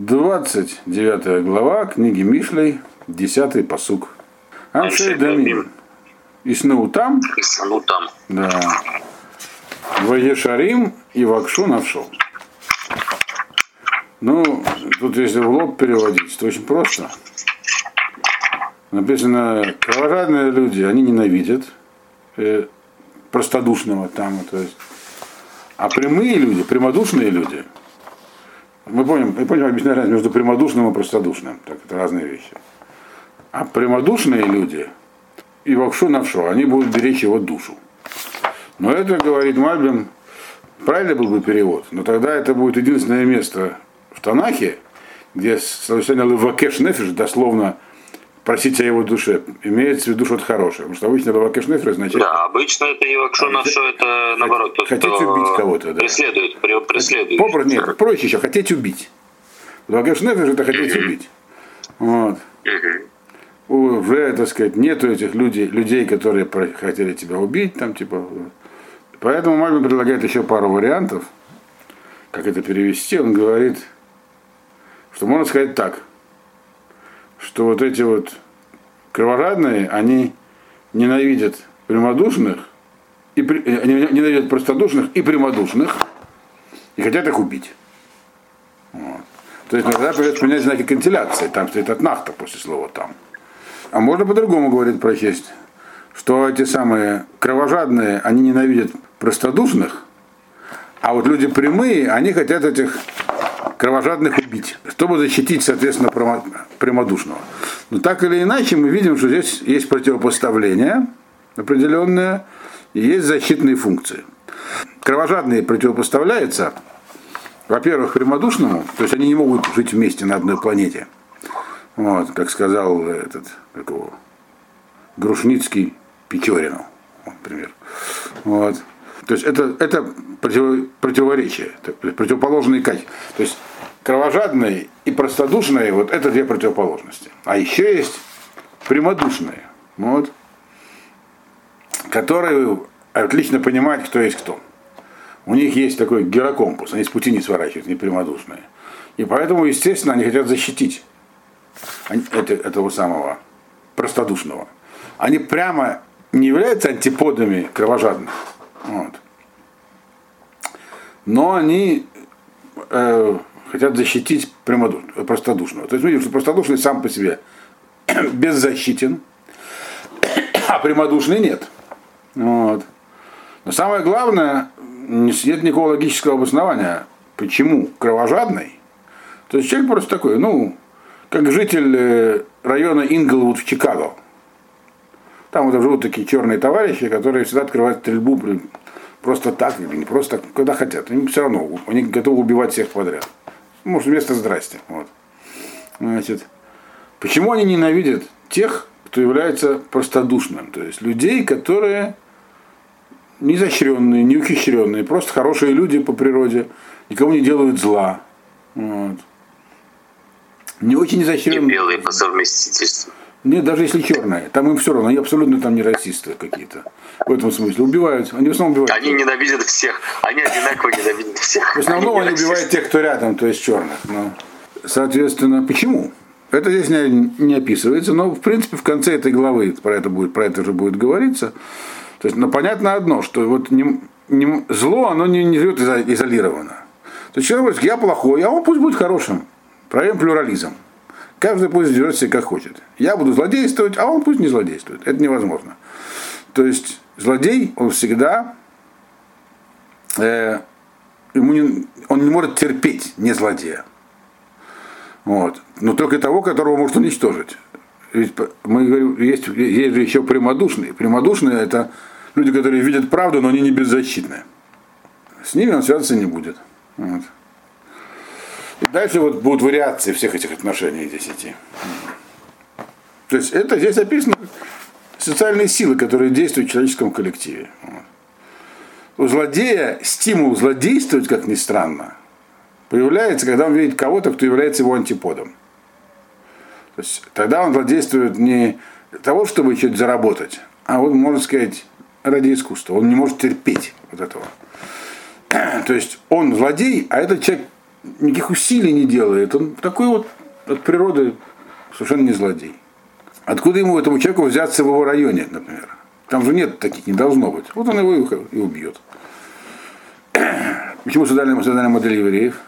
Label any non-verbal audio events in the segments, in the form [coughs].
29 глава книги Мишлей, 10 посук. Аншей Дамим. И сну там, И сану там. да. Ваешарим и Вакшу навшел. Ну, тут если в лоб переводить, то очень просто. Написано, кровожадные люди, они ненавидят э, простодушного там, то есть. А прямые люди, прямодушные люди, мы помним, мы помним объясняю разницу между прямодушным и простодушным. Так, это разные вещи. А прямодушные люди и вакшу навшу, они будут беречь его душу. Но это, говорит Мальбим, правильно был бы перевод, но тогда это будет единственное место в Танахе, где словосочетание левакеш нефиш, дословно просить о его душе, имеется в виду что-то хорошее. Потому что обычно левакеш нефиш означает Да, обычно это Ивакшу на что это наоборот. тот, хотите кто убить кого-то, да. Преследует, пре- преследует. Попросту, нет, проще еще, хотеть убить. Левакеш нефиш это хотеть убить. Вот. Уже, так сказать, нету этих людей, людей, которые хотели тебя убить, там, типа. Поэтому Мальбин предлагает еще пару вариантов, как это перевести. Он говорит, что можно сказать так, что вот эти вот кровожадные, они ненавидят прямодушных, и при- э, они ненавидят простодушных и прямодушных, и хотят их убить. Вот. То есть иногда придется менять знаки кантиляции, там стоит от нахта после слова там. А можно по-другому говорить про честь, что эти самые кровожадные, они ненавидят простодушных, а вот люди прямые, они хотят этих кровожадных убить, чтобы защитить, соответственно, прямодушного. Но так или иначе мы видим, что здесь есть противопоставление определенное, и есть защитные функции. Кровожадные противопоставляются, во-первых, прямодушному, то есть они не могут жить вместе на одной планете. Вот, как сказал этот, как его, Грушницкий Печорину, например. Вот. То есть это, это против, противоречие, противоположные качества. То есть кровожадные и простодушные, вот это две противоположности. А еще есть прямодушные, вот, которые отлично понимают, кто есть кто. У них есть такой герокомпас, они с пути не сворачивают, не прямодушные. И поэтому, естественно, они хотят защитить этого самого простодушного. Они прямо не являются антиподами кровожадных. Вот. Но они э, хотят защитить простодушного. То есть мы видим, что простодушный сам по себе [coughs] беззащитен, [coughs] а прямодушный нет. Вот. Но самое главное, не- нет никакого логического обоснования, почему кровожадный. То есть человек просто такой, ну, как житель э, района Инглвуд в Чикаго. Там вот живут такие черные товарищи, которые всегда открывают стрельбу блин, просто так, или не просто так, когда хотят. Им все равно, они готовы убивать всех подряд. Может, вместо здрасте. Вот. Значит, почему они ненавидят тех, кто является простодушным? То есть людей, которые не изощренные, не ухищренные, просто хорошие люди по природе, никому не делают зла. Вот. Не очень И изощренные. белые по совместительству. Нет, даже если черные, там им все равно, они абсолютно там не расисты какие-то. В этом смысле. Убивают, они в основном убивают. Они ненавидят всех. Они одинаково ненавидят всех. В основном не они убивают тех, кто рядом, то есть черных. Но, соответственно, почему? Это здесь не, не описывается, но в принципе в конце этой главы про это будет, про это же будет говориться. То есть, ну, понятно одно, что вот не, не- зло, оно не, не живет изо- изолированно. То есть человек говорит, я плохой, а он пусть будет хорошим. Проявим плюрализм. Каждый пусть живет себе как хочет. Я буду злодействовать, а он пусть не злодействует. Это невозможно. То есть злодей, он всегда э, ему не, он не может терпеть не злодея. Вот. Но только того, которого может уничтожить. Ведь мы говорим, есть, есть же еще прямодушные. Прямодушные это люди, которые видят правду, но они не беззащитны. С ними он связаться не будет. Вот. И дальше вот будут вариации всех этих отношений здесь идти. То есть это здесь описано социальные силы, которые действуют в человеческом коллективе. У злодея стимул злодействовать, как ни странно, появляется, когда он видит кого-то, кто является его антиподом. То есть тогда он злодействует не для того, чтобы что-то заработать, а вот, можно сказать, ради искусства. Он не может терпеть вот этого. [clears throat] То есть он злодей, а этот человек никаких усилий не делает. Он такой вот от природы совершенно не злодей. Откуда ему этому человеку взяться в его районе, например? Там же нет таких, не должно быть. Вот он его и убьет. [clears throat] Почему создали, создали модель евреев?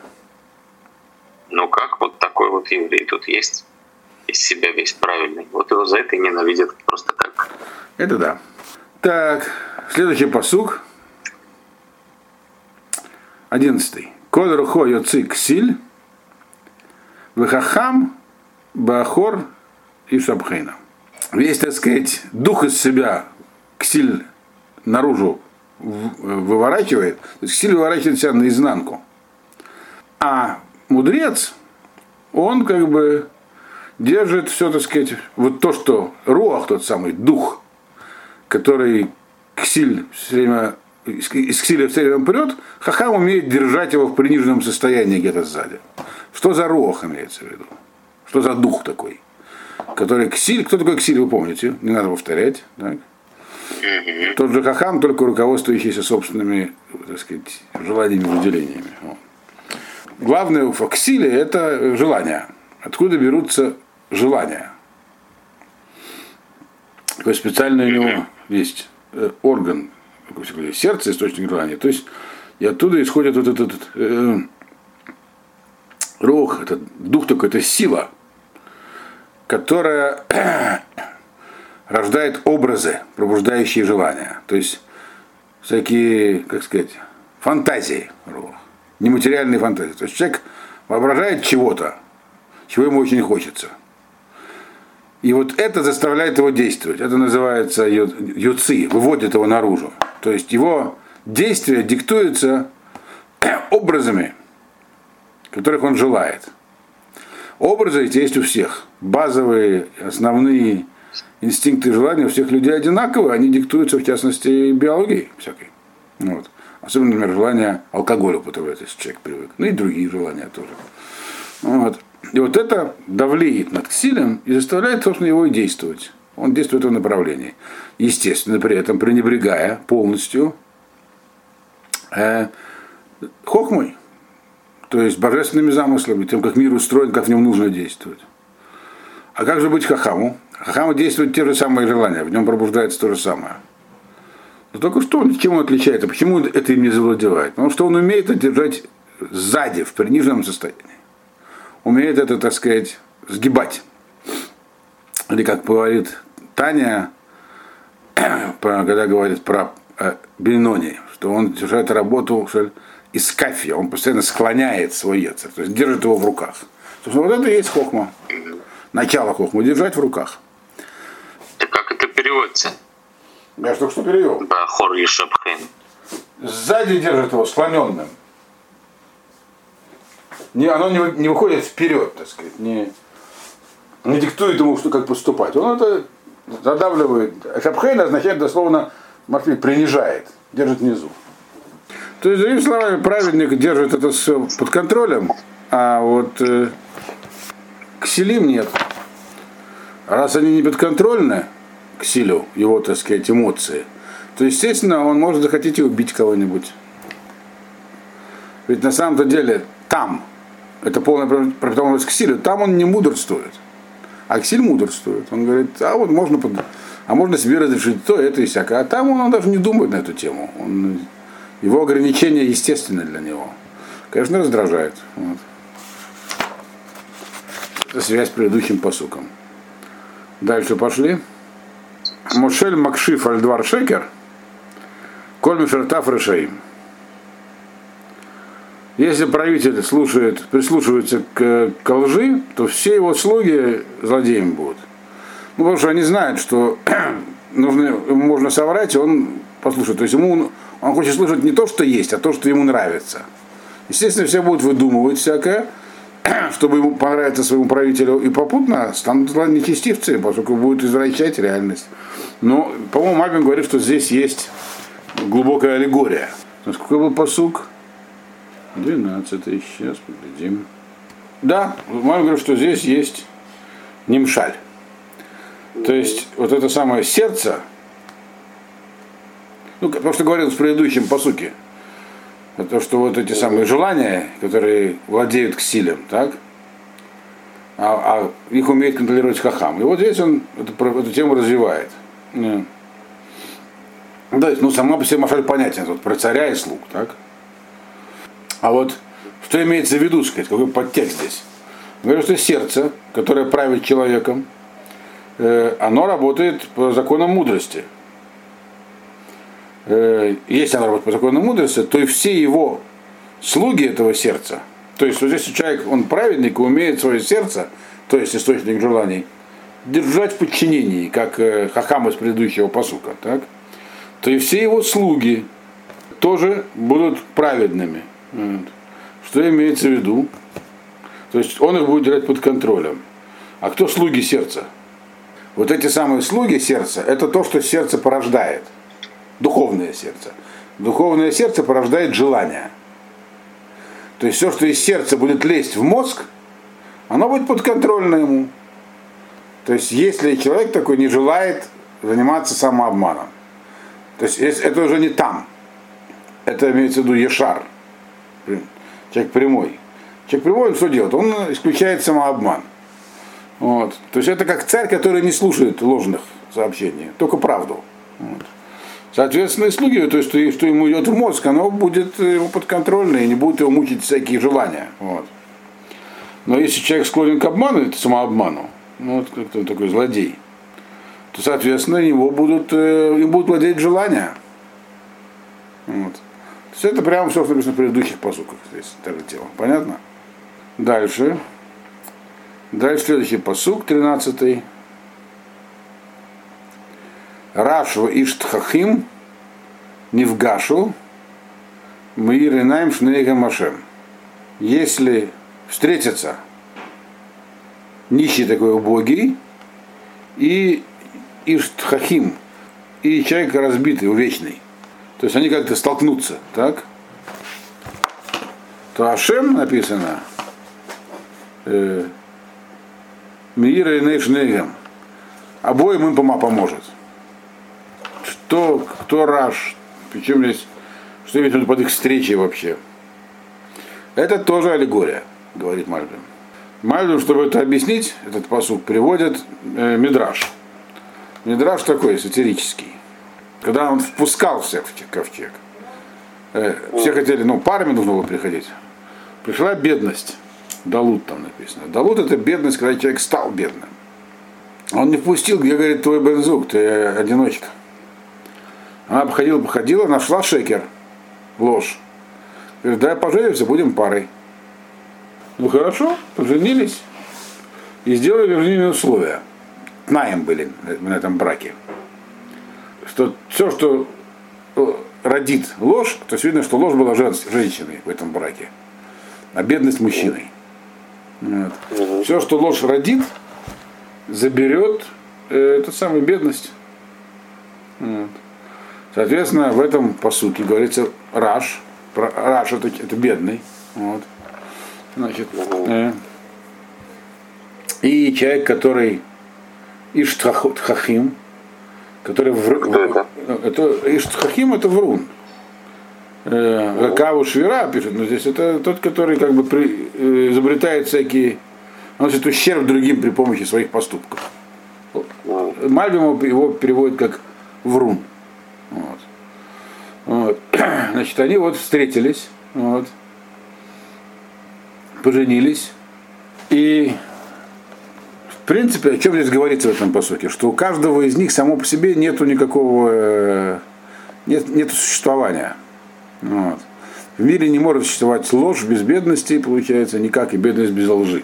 Ну как, вот такой вот еврей тут есть. Из себя весь правильный. Вот его за это ненавидят просто так. Это да. Так, следующий посук. Одиннадцатый. Коль рухо йоци ксиль, вехахам бахор и шабхейна. Весь, так сказать, дух из себя ксиль наружу выворачивает, то есть ксиль выворачивает себя наизнанку. А мудрец, он как бы держит все, так сказать, вот то, что руах, тот самый дух, который ксиль все время из ксиля все время прет, хахам умеет держать его в приниженном состоянии где-то сзади. Что за руах имеется в виду? Что за дух такой? Который ксиль, кто такой ксиль, вы помните? Не надо повторять. Так? Тот же хахам, только руководствующийся собственными, так сказать, желаниями, выделениями. Главное в ксиле это желание. Откуда берутся желания? Такой специальный у него есть э, орган, сердце источник желания. То есть и оттуда исходит вот этот э, рух, этот дух такой, это сила, которая [clears throat] рождает образы, пробуждающие желания. То есть всякие, как сказать, фантазии, нематериальные фантазии. То есть человек воображает чего-то, чего ему очень хочется. И вот это заставляет его действовать. Это называется юци, выводит его наружу. То есть его действие диктуется [coughs] образами, которых он желает. Образы эти есть у всех. Базовые, основные инстинкты и желания у всех людей одинаковые, они диктуются, в частности, биологией всякой. Вот. Особенно, например, желание алкоголя употреблять, если человек привык. Ну и другие желания тоже. Вот. И вот это давлеет над Ксилем и заставляет, собственно, его и действовать. Он действует в этом направлении. Естественно, при этом пренебрегая полностью э, хохмой, то есть божественными замыслами, тем, как мир устроен, как в нем нужно действовать. А как же быть хахаму? Хахаму действуют те же самые желания, в нем пробуждается то же самое. Но только что он, чем он отличается? Почему это им не завладевает? Потому что он умеет это держать сзади, в приниженном состоянии. Умеет это, так сказать, сгибать. Или как говорит Таня, [clears throat] когда говорит про э, Бенони, что он держит работу из кафия, он постоянно склоняет свой яцер, то есть держит его в руках. То есть вот это и есть хохма. Начало хохма, держать в руках. И как это переводится? Я только что перевел. Да, хор Ешабхейн. Сзади держит его склоненным. Не, оно не, не выходит вперед, так сказать, не, не диктует ему, что как поступать. Он это задавливает. Шабхейн означает дословно, Матвей принижает, держит внизу. То есть, другими словами, праведник держит это все под контролем, а вот э, кселим нет. Раз они не подконтрольны к силю, его, так сказать, эмоции, то, естественно, он может захотеть и убить кого-нибудь. Ведь на самом-то деле там, это полная противоположность к силе, там он не мудрствует. А Ксиль мудрствует. Он говорит, а вот можно, под... а можно себе разрешить то, это и всякое. А там он даже не думает на эту тему. Он... Его ограничения естественны для него. Конечно, раздражает. Вот. Это связь с предыдущим посуком. Дальше пошли. Мошель Макшиф Альдвар Шекер. Коль Мишертаф Решаим. Если правитель слушает, прислушивается к, к лжи, то все его слуги злодеями будут. Ну, потому что они знают, что [clears throat] нужно, можно соврать, и он послушает. То есть ему он хочет слушать не то, что есть, а то, что ему нравится. Естественно, все будут выдумывать всякое, [clears throat] чтобы ему понравиться своему правителю, и попутно станут нечестивцы, поскольку будут извращать реальность. Но, по-моему, Мальбин говорит, что здесь есть глубокая аллегория. Сколько был посук? 12 сейчас поглядим. Да, мама говорит, что здесь есть нимшаль. То есть вот это самое сердце, ну, потому что говорил в предыдущем посуке, то, что вот эти самые желания, которые владеют к силам, так, а, а их умеет контролировать хахам. И вот здесь он эту, эту тему развивает. Да, ну сама по себе Машаль понятен, вот, про царя и слуг, так? А вот что имеется в виду, сказать, какой подтекст здесь? Говорю, что сердце, которое правит человеком, э, оно работает по законам мудрости. Э, если оно работает по законам мудрости, то и все его слуги этого сердца, то есть вот если человек, он праведник и умеет свое сердце, то есть источник желаний, держать в подчинении, как э, Хахам из предыдущего посука, так? то и все его слуги тоже будут праведными. Что имеется в виду? То есть он их будет держать под контролем. А кто слуги сердца? Вот эти самые слуги сердца, это то, что сердце порождает. Духовное сердце. Духовное сердце порождает желание. То есть все, что из сердца будет лезть в мозг, оно будет подконтрольно ему. То есть если человек такой не желает заниматься самообманом, то есть это уже не там. Это имеется в виду Ешар. Человек прямой. Человек прямой, он что делает? Он исключает самообман. Вот. То есть это как царь, который не слушает ложных сообщений, только правду. Вот. Соответственно, и слуги, то есть что, что ему идет в мозг, оно будет ему подконтрольно и не будет его мучить всякие желания. Вот. Но если человек склонен к обману, это самообману, ну, вот как-то такой злодей, то, соответственно, его будут, э, им будут владеть желания. Вот. Все это прямо все, что написано в предыдущих посуках. Здесь это тело. Понятно? Дальше. Дальше следующий посук, 13. Рашва Иштхахим Невгашу Маиринаем Шнейга Машем. Если встретятся нищий такой убогий и Иштхахим, и человек разбитый, увечный. То есть они как-то столкнутся, так? То Ашем написано э, Мира и Нейшнегем. Обоим им поможет кто, кто Раш, причем здесь, что имеется под их встречей вообще. Это тоже аллегория, говорит Мальбим. Мальбим, чтобы это объяснить, этот посуд приводит э, Мидраш. Мидраш такой сатирический. Когда он впускал всех в ковчег. Э, все хотели, ну, парами нужно было приходить. Пришла бедность. Далут там написано. Далут это бедность, когда человек стал бедным. Он не впустил, где говорит твой бензук, ты одиночка. Она походила, походила, нашла шекер, ложь. Говорит, давай поженимся, будем парой. Ну хорошо, поженились и сделали вернее условия. Наем были на этом браке. Что все, что э, родит ложь, то есть видно, что ложь была женщиной в этом браке, а бедность мужчиной. Вот. Все, что ложь родит, заберет э, эту самую бедность. Вот. Соответственно, в этом посуке говорится Раш. Раш это, это бедный. Вот. Значит, э, и человек, который Иштхахим, который в, это Иштхахим это врун. Э, Каву Швира пишет, но здесь это тот, который как бы при, э, изобретает всякие, наносит ущерб другим при помощи своих поступков. Мальбим его переводит как врун. Вот. Вот. [clears throat] Значит, они вот встретились, вот, поженились. И в принципе, о чем здесь говорится в этом посоке? Что у каждого из них само по себе нету никакого э, нет, нету существования. Вот. В мире не может существовать ложь без бедности, получается, никак и бедность без лжи.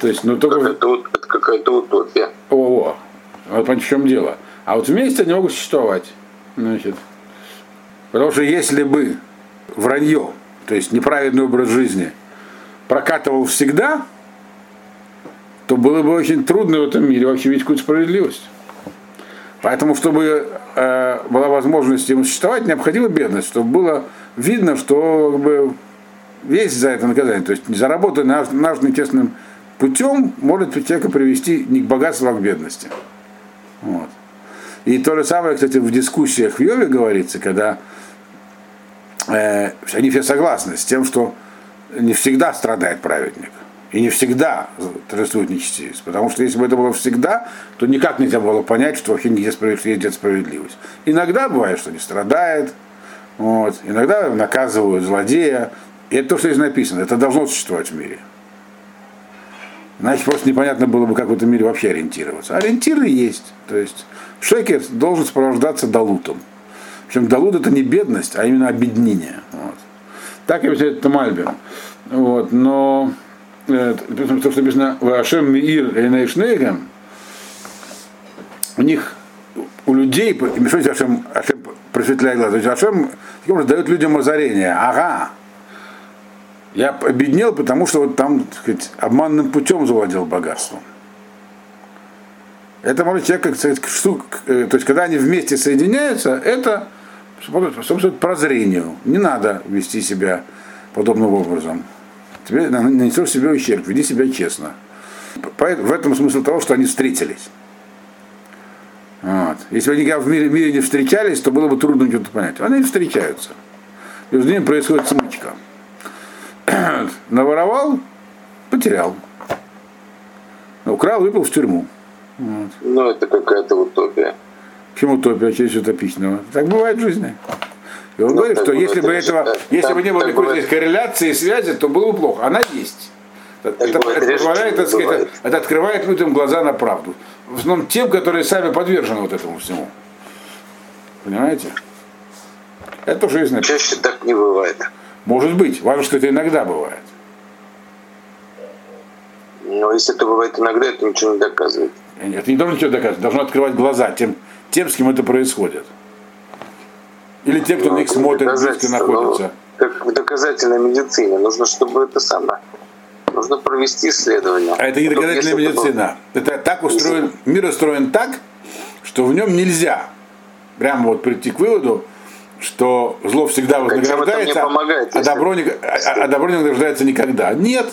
То есть, ну только... Это какая-то утопия. О, о, вот в чем дело. А вот вместе они могут существовать. Значит, потому что если бы вранье, то есть неправильный образ жизни, прокатывал всегда, то было бы очень трудно в этом мире вообще видеть какую-то справедливость. Поэтому, чтобы э, была возможность ему существовать, необходима бедность, чтобы было видно, что как бы, есть за это наказание. То есть заработанный наш, наш нечестным путем может человека привести не к богатству, а к бедности. Вот. И то же самое, кстати, в дискуссиях в Йове говорится, когда э, они все согласны с тем, что не всегда страдает праведник. И не всегда торжествует нечестивец. Потому что если бы это было всегда, то никак нельзя было понять, что вообще нигде справедливость, есть справедливость. Иногда бывает, что не страдает, вот. иногда наказывают злодея. И это то, что здесь написано. Это должно существовать в мире. Иначе просто непонятно было бы, как в этом мире вообще ориентироваться. Ориентиры есть. То есть шекер должен сопровождаться далутом. Причем далут это не бедность, а именно обеднение. Вот. Так и это Мальбин. Вот. Но то, что написано Вашем Мир Эйнейшнейгам, у них, у людей, что Ашем, Ашем просветляет глаза, то есть Ашем таким образом дает людям озарение. Ага, я обеднел, потому что вот там, так сказать, обманным путем завладел богатством. Это может человек, как сказать, штук, э, то есть когда они вместе соединяются, это способствует прозрению. Не надо вести себя подобным образом. Тебе нанесешь себе ущерб, веди себя честно. В этом смысл того, что они встретились. Вот. Если бы они в мире, мире не встречались, то было бы трудно что-то понять. Они встречаются. Между ними происходит смычка. [clears throat] наворовал, потерял. Украл, выпил в тюрьму. Вот. Ну, это какая-то утопия. Почему утопия, через утопичного? Так бывает в жизни. И он ну, говорит, что если бы этого, если бы не было никакой бывает. корреляции и связи, то было бы плохо. Она есть. Это, это, это позволяет, так сказать, это, это открывает людям глаза на правду. В основном тем, которые сами подвержены вот этому всему. Понимаете? Это жизнь. Чаще так не бывает. Может быть. Важно, что это иногда бывает. Но если это бывает иногда, это ничего не доказывает. Это не должно ничего доказывать. Должно открывать глаза тем, тем с кем это происходит. Или тем, кто ну, на них смотрит, близко находится. Как в доказательной медицине. Нужно, чтобы это самое. Нужно провести исследование. А это не доказательная медицина. Это, это так устроен, мир устроен так, что в нем нельзя прямо вот прийти к выводу, что зло всегда вознаграждается, помогает, а, добро не, а, а добро не вознаграждается никогда. Нет.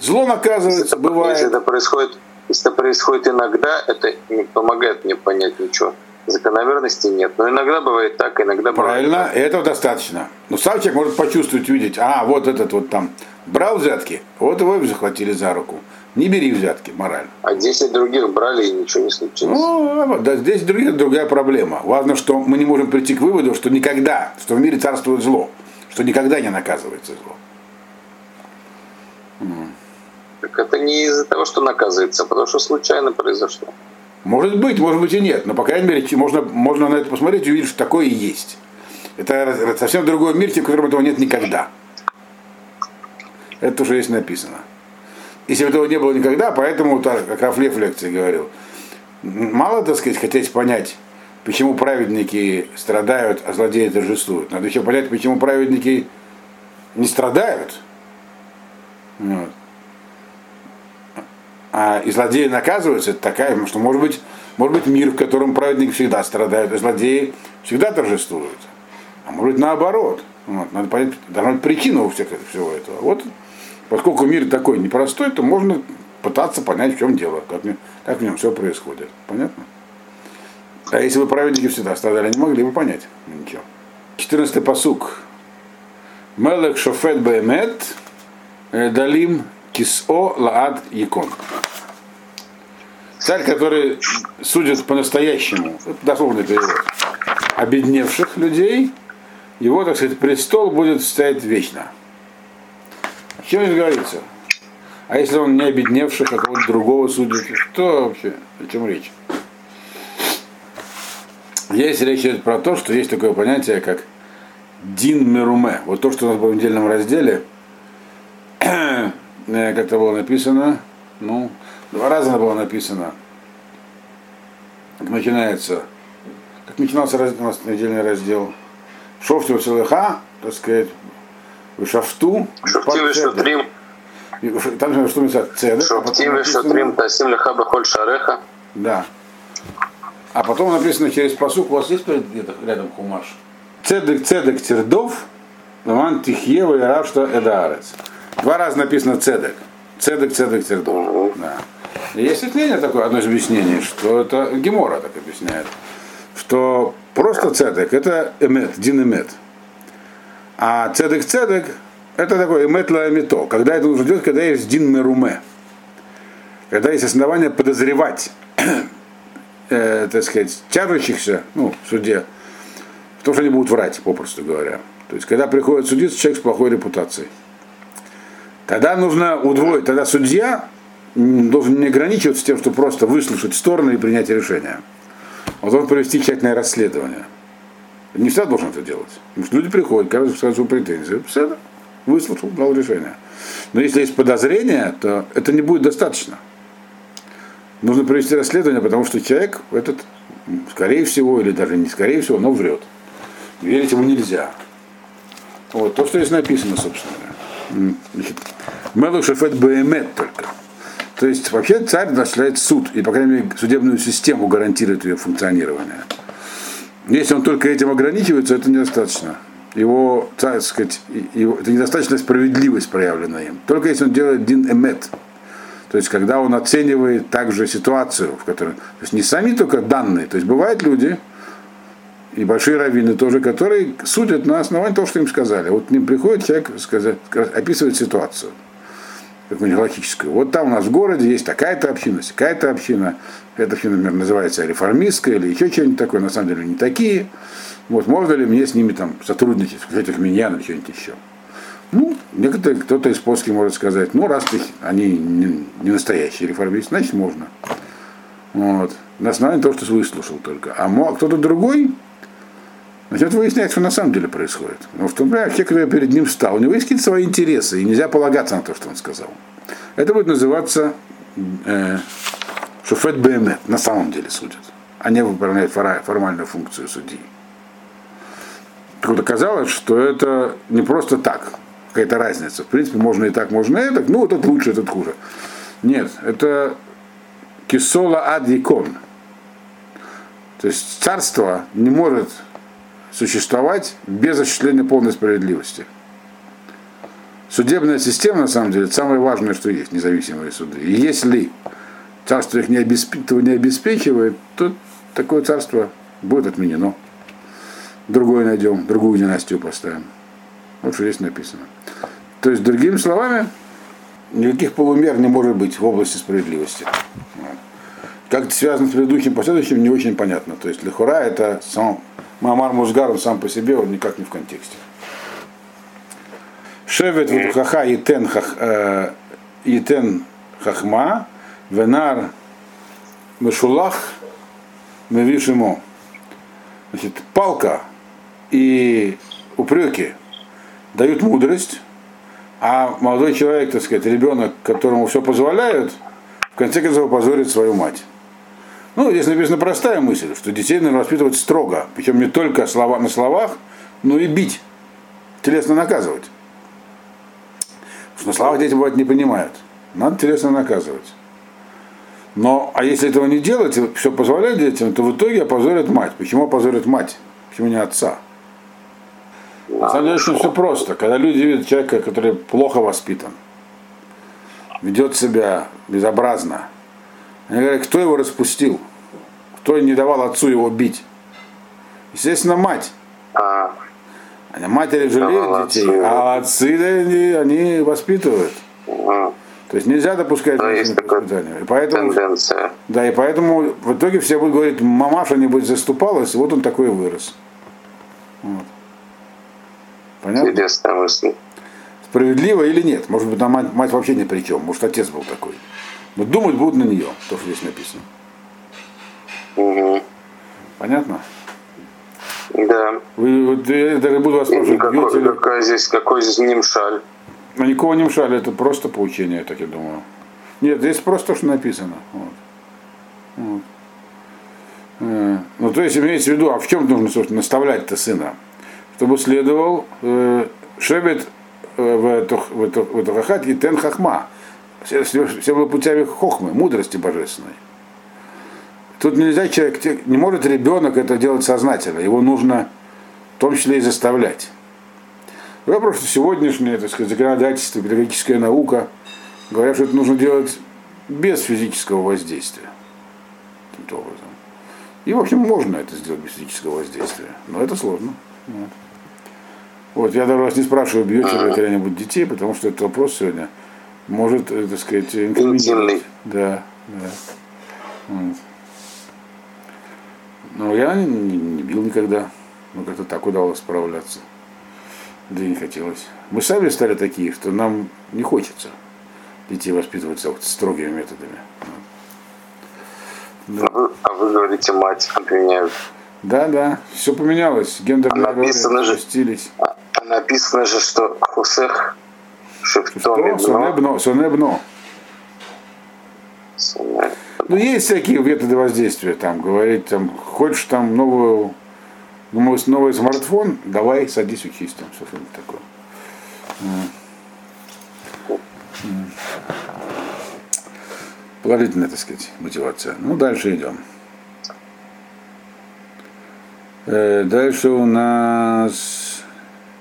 Зло наказывается, если бывает. Если это происходит, если это происходит иногда, это не помогает мне понять ничего. Закономерности нет. Но иногда бывает так, иногда Правильно, бывает так. этого достаточно. Но сам человек может почувствовать, увидеть, а, вот этот вот там брал взятки, вот его захватили за руку. Не бери взятки, мораль. А 10 других брали и ничего не случилось. Ну, да, здесь других, другая проблема. Важно, что мы не можем прийти к выводу, что никогда, что в мире царствует зло, что никогда не наказывается зло. Так это не из-за того, что наказывается, а потому что случайно произошло. Может быть, может быть и нет, но по крайней мере можно, можно на это посмотреть и увидеть, что такое и есть. Это совсем другой мир, в котором этого нет никогда. Это уже есть написано. Если бы этого не было никогда, поэтому, как Рафлев в лекции говорил, мало, так сказать, хотеть понять, почему праведники страдают, а злодеи торжествуют. Надо еще понять, почему праведники не страдают. Вот. А и злодеи наказываются, это такая, что может быть, может быть мир, в котором праведники всегда страдают, а злодеи всегда торжествуют. А может быть наоборот. Вот. Надо понять, должна быть причина у всех всего этого. Вот Поскольку мир такой непростой, то можно пытаться понять, в чем дело, как, как в нем все происходит. Понятно? А если вы праведники всегда страдали, не могли бы понять ничего. 14 посук. Мелек шофет бемет э, далим кисо лаад якон. Царь, который судит по-настоящему, дословный перевод, обедневших людей, его, так сказать, престол будет стоять вечно. Чем здесь говорится? А если он не обедневший, какого-то другого судит, что вообще? О чем речь? Здесь речь идет про то, что есть такое понятие, как Дин Меруме. Вот то, что у нас было в недельном разделе, как это было написано, ну, два раза было написано, как начинается, как начинался у нас недельный раздел, Шофтю Целеха, так сказать, Шафту. Шафтим Шатрим. Там же что написано цедек. Шафтим Шатрим Тасим Лехаба Холь Шареха. Да. А потом написано через посук, у вас есть где-то рядом хумаш? Цедек, цедек, тердов, Ламан Тихьева и Равшта Эдаарец. Два раза написано цедек. Цедек, цедек, тердов. Да. И есть объяснение такое, одно из объяснений, что это Гемора так объясняет, что просто цедек это эмет, дин эмет. А цедек-цедек это такой эметла мето, когда это нужно делать, когда есть дин меруме. Когда есть основания подозревать, [clears throat] э, так сказать, тяжущихся, ну, в суде, в том, что они будут врать, попросту говоря. То есть, когда приходит судиться человек с плохой репутацией. Тогда нужно удвоить, тогда судья должен не ограничиваться тем, что просто выслушать стороны и принять решение. Он должен провести тщательное расследование. Не всегда должен это делать. Потому что люди приходят, каждый свою претензию. Все, выслушал, дал решение. Но если есть подозрение, то это не будет достаточно. Нужно провести расследование, потому что человек этот, скорее всего, или даже не скорее всего, но врет. Верить ему нельзя. Вот, то, что здесь написано, собственно. Значит, Мелу Шефет Беемет только. То есть вообще царь осуществляет суд, и, по крайней мере, судебную систему гарантирует ее функционирование. Если он только этим ограничивается, это недостаточно. Его, так сказать, его, это недостаточная справедливость проявлена им. Только если он делает дин эмет, то есть когда он оценивает также ситуацию, в которой, то есть не сами только данные, то есть бывают люди, и большие раввины тоже, которые судят на основании того, что им сказали. Вот к ним приходит человек, сказать, описывает ситуацую какую-нибудь логическую. Вот там у нас в городе есть такая-то община, такая-то община. Эта община, например, называется реформистская или еще что-нибудь такое, на самом деле не такие. Вот можно ли мне с ними там сотрудничать, сказать их меня или что-нибудь еще. Ну, некоторые, кто-то из польских может сказать, ну, раз ты, они не, не настоящие реформисты, значит, можно. Вот. На основании того, что выслушал только. А кто-то другой начнет выяснять, что на самом деле происходит. Но в том, например, человек, который перед ним встал, у него есть какие-то свои интересы, и нельзя полагаться на то, что он сказал. Это будет называться э, шуфет бемет, на самом деле судят. Они выполняют формальную функцию судьи. Так вот оказалось, что это не просто так, какая-то разница. В принципе, можно и так, можно и так, ну, этот лучше, этот хуже. Нет, это кисола адикон. То есть царство не может существовать без осуществления полной справедливости. Судебная система, на самом деле, самое важное, что есть, независимые суды. И если царство их не, обеспечивает, не обеспечивает, то такое царство будет отменено. Другое найдем, другую династию поставим. Вот что здесь написано. То есть, другими словами, никаких полумер не может быть в области справедливости. Как это связано с предыдущим последующим, не очень понятно. То есть Лехура это сам Мамар Музгар, он сам по себе, он никак не в контексте. Шевет Вудхаха Итен, хах, э, итен Хахма, Венар Мешулах Мевишимо. Значит, палка и упреки дают мудрость, а молодой человек, так сказать, ребенок, которому все позволяют, в конце концов позорит свою мать. Ну, здесь написана простая мысль, что детей нужно воспитывать строго, причем не только слова, на словах, но и бить, телесно наказывать. Потому что на словах дети бывают не понимают. Надо телесно наказывать. Но, а если этого не делать, все позволяет детям, то в итоге опозорят мать. Почему опозорят мать? Почему не отца? На самом деле очень все просто. Когда люди видят человека, который плохо воспитан, ведет себя безобразно, они говорят, кто его распустил? Кто не давал отцу его бить? Естественно, мать. А, матери жалеют детей, а отцы они, они воспитывают. А. То есть нельзя допускать да, воспитание. И поэтому, тенденция. Да, и поэтому в итоге все будут говорить, мамаша не будет заступалась, и вот он такой вырос. Вот. Понятно? Интересная мысль. Справедливо или нет? Может быть, мать, мать вообще ни при чем. Может, отец был такой. Но думать будут на нее, то, что здесь написано. Угу. Понятно? Да. Вы, вот, я даже буду вас спрашивать, какой, ли... какой, здесь, какой здесь нимшаль? Ну, никого нимшаль, это просто поучение, так я думаю. Нет, здесь просто что написано. Вот. Вот. Э, ну, то есть имеется в виду, а в чем нужно, собственно, наставлять-то сына? Чтобы следовал э, шебет э, в эту, в эту, в эту хахат и тен хахма. Все, все, все путями хохмы, мудрости божественной. Тут нельзя человек, не может ребенок это делать сознательно, его нужно в том числе и заставлять. Вопрос, что сегодняшнее так сказать, законодательство, педагогическая наука говорят, что это нужно делать без физического воздействия. Таким образом. И, в общем, можно это сделать без физического воздействия, но это сложно. Вот. Вот, я даже вас не спрашиваю, бьете ли вы когда-нибудь детей, потому что этот вопрос сегодня может, э, так сказать, инкриминировать. Да, да. Вот. Но я не, не бил никогда. Ну, как-то так удалось справляться. Да и не хотелось. Мы сами стали такие, что нам не хочется детей воспитывать строгими методами. Да. А, вы, а вы говорите, мать обвиняют. Да, да, все поменялось. Гендерные а написано же, стились. А, написано же, что Хусех Шифтом Сонебно. Сонебно. Ну, есть всякие методы воздействия, там, говорить, там, хочешь там новую, новый, новый смартфон, давай, садись, учись, там, что-нибудь такое. Положительная, так сказать, мотивация. Ну, дальше идем. Э, дальше у нас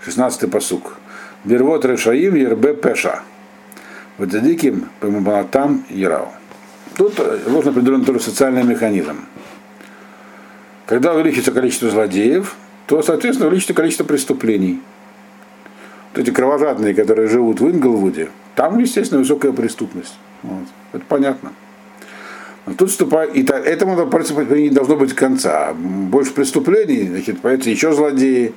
16-й посук. Бервот Решаим Ербе Пеша. Вадзадиким Памабатам Ярау. Тут нужно определенный тоже социальный механизм. Когда увеличится количество злодеев, то, соответственно, увеличится количество преступлений. Вот эти кровожадные, которые живут в Инглвуде, там, естественно, высокая преступность. Вот. Это понятно. Но тут вступает, и этому не должно быть конца. Больше преступлений, значит, появятся еще злодеи.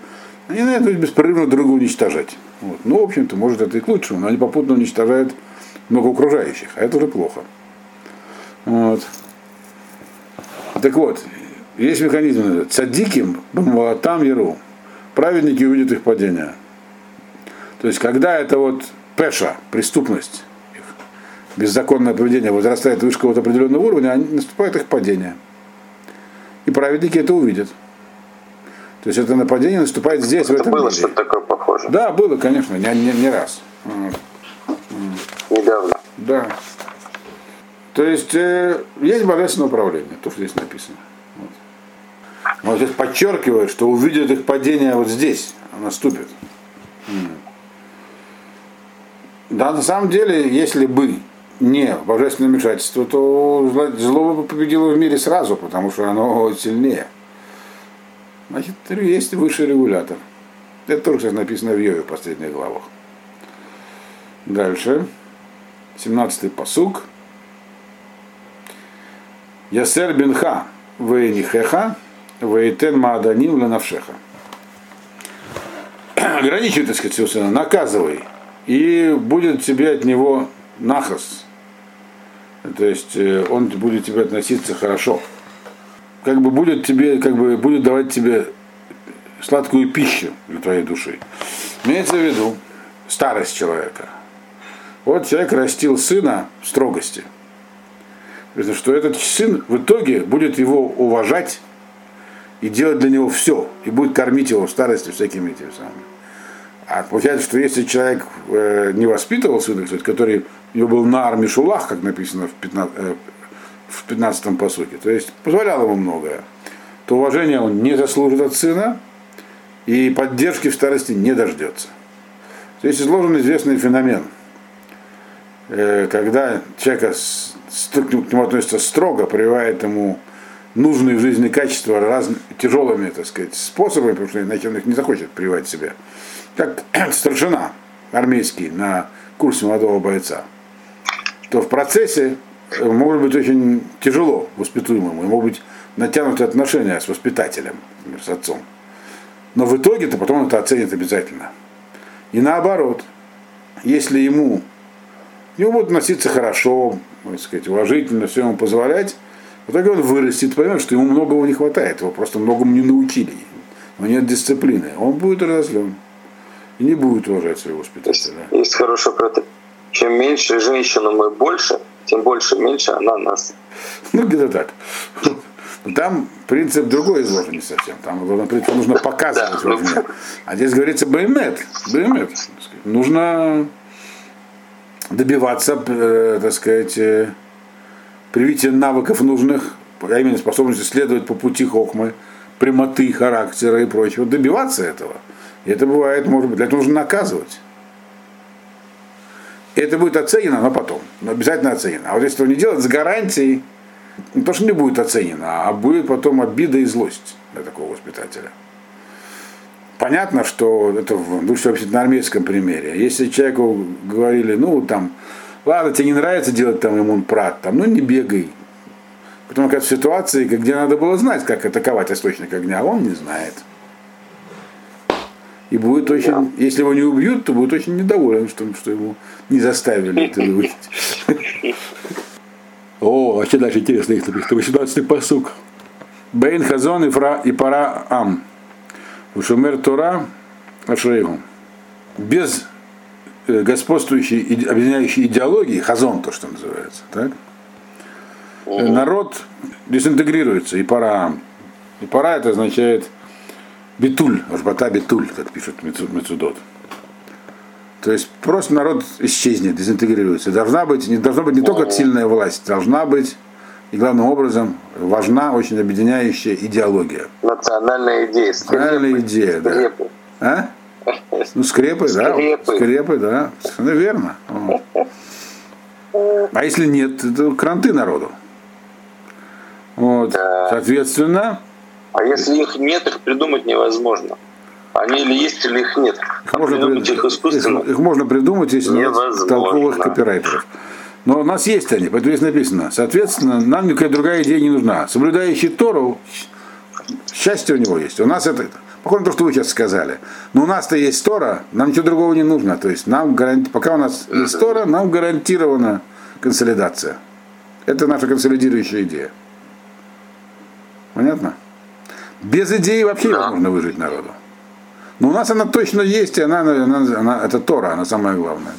Они начнут беспрерывно друг друга уничтожать. Вот. Ну, в общем-то, может, это и к лучшему, но они попутно уничтожают много окружающих, а это уже плохо. Вот. Так вот, есть механизм, цадиким, там яру. Праведники увидят их падение. То есть, когда это вот пеша, преступность, беззаконное поведение возрастает выше какого-то определенного уровня, наступает их падение. И праведники это увидят. То есть это нападение наступает здесь, это в этом было что-то такое похоже. Да, было, конечно, не, не, не раз. Недавно. Да. То есть э, есть божественное управление, то, что здесь написано. Вот. Но здесь подчеркивает, что увидят их падение вот здесь, наступит. Да, на самом деле, если бы не божественное вмешательство, то зло бы победило в мире сразу, потому что оно сильнее. Значит, есть высший регулятор. Это тоже, кстати, написано в Йове в последних главах. Дальше. 17-й посук. Ясер бинха вейнихеха вейтен мааданим ленавшеха. [clears throat] Ограничивай, так сказать, сына, наказывай, и будет тебе от него нахас. То есть э, он будет тебе относиться хорошо как бы будет тебе, как бы будет давать тебе сладкую пищу для твоей души. Имеется в виду старость человека. Вот человек растил сына в строгости. Что этот сын в итоге будет его уважать и делать для него все, и будет кормить его в старости всякими этими самыми. А получается, что если человек э, не воспитывал сына, который у него был на армии Шулах, как написано в 15, э, в 15-м посуке, то есть позволял ему многое, то уважения он не заслужит от сына и поддержки в старости не дождется. Здесь изложен известный феномен, э, когда человека к нему относится строго, прививает ему нужные в жизни качества разными, тяжелыми, так сказать, способами, потому что иначе он их не захочет прививать себе. Как [clears throat] старшина армейский на курсе молодого бойца. То в процессе может быть очень тяжело воспитуемому, могут быть натянутые отношения с воспитателем, с отцом. Но в итоге-то потом это оценит обязательно. И наоборот, если ему к нему будут относиться хорошо, так сказать, уважительно, все ему позволять, в итоге он вырастет, поймет, что ему многого не хватает, его просто многому не научили, но нет дисциплины. Он будет разозлен и не будет уважать своего воспитателя. Есть, есть хороший против. Чем меньше женщину мы больше, тем больше, меньше она нас. Ну, где-то так. Там принцип другой изложен не совсем. Там принцип нужно [laughs] показывать да, вовне. А здесь говорится баймет. Баймет. Нужно добиваться, э, так сказать, э, привития навыков нужных, а именно способности следовать по пути хохмы, прямоты характера и прочего, добиваться этого. И это бывает, может быть, для этого нужно наказывать. И это будет оценено, но потом. Но обязательно оценено. А вот если этого не делать с гарантией, не то, что не будет оценено, а будет потом обида и злость для такого воспитателя. Понятно, что это вообще на армейском примере. Если человеку говорили, ну там, ладно, тебе не нравится делать там иммун прат, там, ну не бегай. Потом как в ситуации, где надо было знать, как атаковать источник огня, а он не знает. И будет очень, да. если его не убьют, то будет очень недоволен, что, что его не заставили это выучить. [laughs] О, вообще дальше интересно их написано. 18-й посук. Бейн Хазон и, фра, и пара Ам. Ушумер Тора Ашрейгу. Без э, господствующей, объединяющей идеологии, хазон то, что называется, так? народ дезинтегрируется, и пора. И пора это означает битуль, ажбата битуль, как пишет Мецудот. То есть просто народ исчезнет, дезинтегрируется. Должна быть, не, должна быть не только сильная власть, должна быть и главным образом важна очень объединяющая идеология. Национальная идея. Национальная идея, да. А? Ну, скрепы, да. Скрепы, да. Совершенно верно. А если нет, то кранты народу. Вот. Да. Соответственно. А если их нет, их придумать невозможно. Они или есть, или их нет. Их, можно, придумать их, искусственно. Их, их можно придумать, если невозможно. нет толковых копирайтеров. Но у нас есть они, поэтому здесь написано. Соответственно, нам никакая другая идея не нужна. Соблюдающий Тору, счастье у него есть. У нас это, похоже на то, что вы сейчас сказали. Но у нас-то есть Тора, нам ничего другого не нужно. То есть нам гаранти... пока у нас есть Тора, нам гарантирована консолидация. Это наша консолидирующая идея. Понятно? Без идеи вообще невозможно выжить народу. Но у нас она точно есть, и она, она, она, это Тора, она самая главная.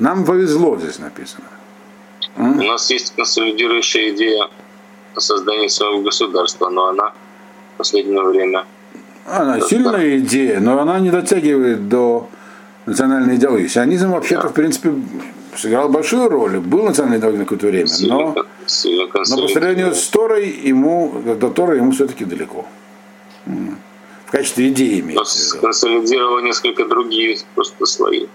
Нам повезло здесь написано. У нас есть консолидирующая идея о создании своего государства, но она в последнее время... Она сильная идея, но она не дотягивает до национальной идеологии. Сионизм вообще-то, да. в принципе, сыграл большую роль. Был национальный идеология на какое-то время, но, но по сравнению с Торой, ему, до Торы ему все-таки далеко. В качестве идеи имеется. Консолидировал несколько другие просто слои.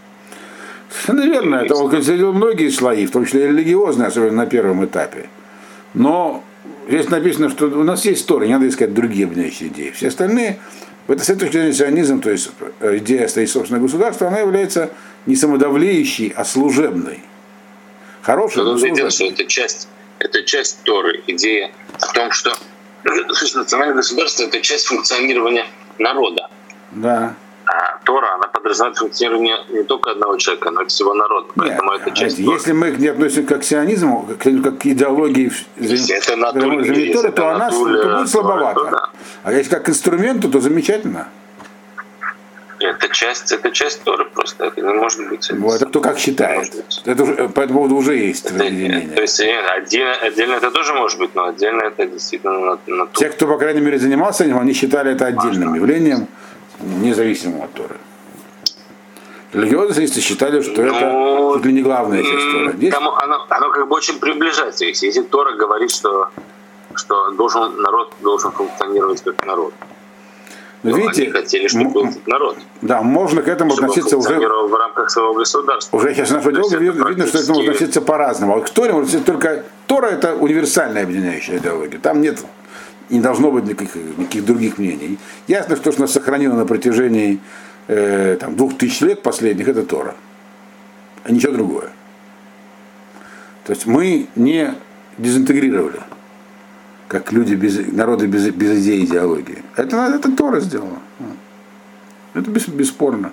[laughs] Наверное, это он консолидировал многие слои, в том числе и религиозные, особенно на первом этапе. Но здесь написано, что у нас есть Тора, не надо искать другие объединяющие идеи. Все остальные, в этой с этой точки зрения сионизм, то есть э, идея стоит собственное государство, она является не самодавлеющей, а служебной. Хорошая, но служебной. Что это часть, это часть Торы, идея о том, что [clears throat] национальное государство – это часть функционирования народа. Да. А Тора, она подразумевает функционирование не только одного человека, но и всего народа. Поэтому Нет, это часть Если мы не относимся к сионизму, как, как к идеологии Торы, то она то будет слабовато. То, да. А если как инструменту, то замечательно. Это часть, это часть Торы просто, это не может быть. Вот, это кто как считает. Это уже, по этому поводу уже есть это, То есть отдельно, отдельно это тоже может быть, но отдельно это действительно на, на Те, кто, по крайней мере, занимался этим, они считали это отдельным явлением независимо от Торы. Религиозные считали, что ну, это чуть ли не главная часть Торы. Здесь... Там оно, оно как бы очень приближается. Если, если Тора говорит, что, что должен, народ должен функционировать как народ. Но ну, видите, они хотели, чтобы был народ. Да, можно к этому относиться уже в рамках своего государства. Уже сейчас нашего дела видно, видно, что к этому относиться по-разному. А к Торе только Тора это универсальная объединяющая идеология. Там нет не должно быть никаких, никаких других мнений. Ясно, что, что нас сохранило на протяжении э, там, двух тысяч лет последних, это Тора. А ничего другое. То есть мы не дезинтегрировали, как люди, без, народы без, без идеи идеологии. Это, это Тора сделала. Это бесспорно.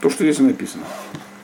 То, что здесь написано.